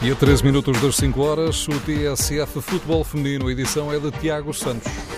E a 13 minutos das 5 horas, o TSF Futebol Feminino, a edição é de Tiago Santos.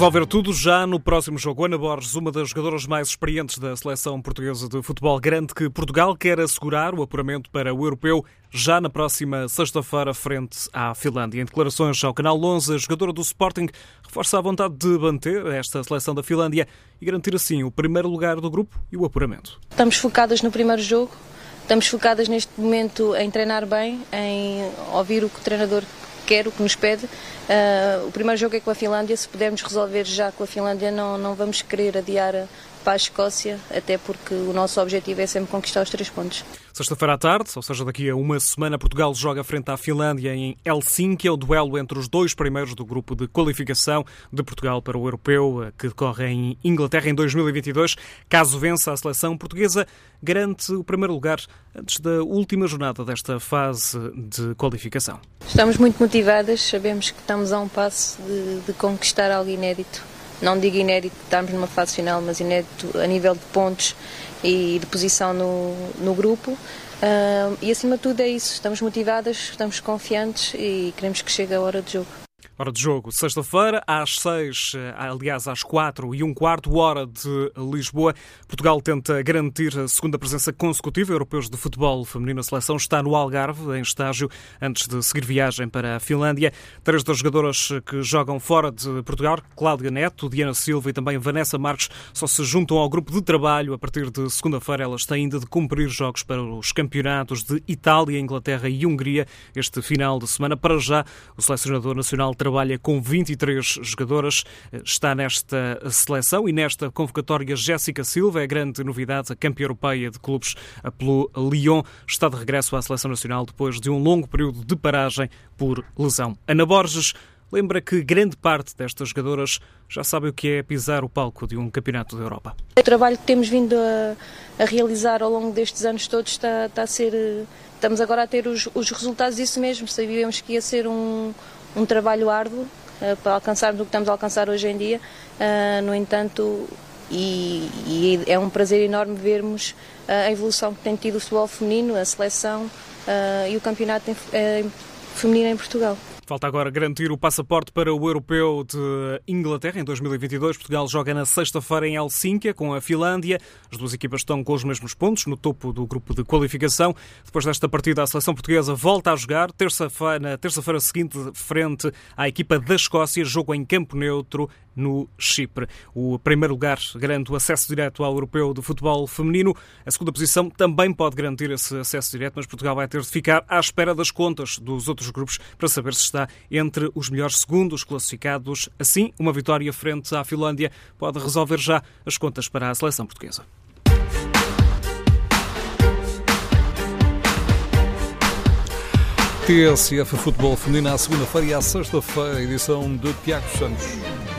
Resolver tudo já no próximo jogo. Ana Borges, uma das jogadoras mais experientes da seleção portuguesa de futebol, garante que Portugal quer assegurar o apuramento para o europeu já na próxima sexta-feira, frente à Finlândia. Em declarações ao Canal 11, a jogadora do Sporting reforça a vontade de manter esta seleção da Finlândia e garantir assim o primeiro lugar do grupo e o apuramento. Estamos focadas no primeiro jogo, estamos focadas neste momento em treinar bem, em ouvir o que o treinador quer, o que nos pede. Uh, o primeiro jogo é com a Finlândia, se pudermos resolver já com a Finlândia, não, não vamos querer adiar para a Escócia, até porque o nosso objetivo é sempre conquistar os três pontos. Sexta-feira à tarde, ou seja, daqui a uma semana, Portugal joga frente à Finlândia em Helsinki. É o duelo entre os dois primeiros do grupo de qualificação de Portugal para o Europeu, que decorre em Inglaterra em 2022. Caso vença a seleção portuguesa, garante o primeiro lugar antes da última jornada desta fase de qualificação. Estamos muito motivadas, sabemos que estamos a um passo de, de conquistar algo inédito não digo inédito, estamos numa fase final, mas inédito a nível de pontos e de posição no, no grupo. Uh, e acima de tudo é isso, estamos motivadas, estamos confiantes e queremos que chegue a hora de jogo. Hora de jogo, sexta-feira, às seis, eh, aliás, às quatro e um quarto, hora de Lisboa. Portugal tenta garantir a segunda presença consecutiva. Europeus de futebol feminino, a seleção está no Algarve, em estágio, antes de seguir viagem para a Finlândia. Três das jogadoras que jogam fora de Portugal, Cláudia Neto, Diana Silva e também Vanessa Marques, só se juntam ao grupo de trabalho. A partir de segunda-feira, elas têm ainda de cumprir jogos para os campeonatos de Itália, Inglaterra e Hungria este final de semana. Para já, o selecionador nacional trabalha trabalha com 23 jogadoras, está nesta seleção e nesta convocatória Jéssica Silva, é a grande novidade, a campeã europeia de clubes pelo Lyon, está de regresso à seleção nacional depois de um longo período de paragem por lesão. Ana Borges lembra que grande parte destas jogadoras já sabe o que é pisar o palco de um campeonato da Europa. O trabalho que temos vindo a, a realizar ao longo destes anos todos está, está, a ser. Estamos agora a ter os, os resultados disso mesmo. Sabíamos que ia ser um, um trabalho árduo uh, para alcançarmos o que estamos a alcançar hoje em dia. Uh, no entanto, e, e, é um prazer enorme vermos uh, a evolução que tem tido o futebol feminino, a seleção e o campeonato em, feminino em Portugal. Falta agora garantir o passaporte para o Europeu de Inglaterra em 2022. Portugal joga na sexta-feira em Helsínquia com a Finlândia. As duas equipas estão com os mesmos pontos no topo do grupo de qualificação. Depois desta partida, a seleção portuguesa volta a jogar terça-feira, na terça-feira seguinte, frente à equipa da Escócia, jogo em campo neutro no Chipre. O primeiro lugar garante o acesso direto ao Europeu de Futebol Feminino. A segunda posição também pode garantir esse acesso direto, mas Portugal vai ter de ficar à espera das contas dos outros grupos para saber se está entre os melhores segundos classificados. Assim, uma vitória frente à Finlândia pode resolver já as contas para a seleção portuguesa. TSF Futebol Feminino à segunda-feira e à sexta-feira, edição de Tiago Santos.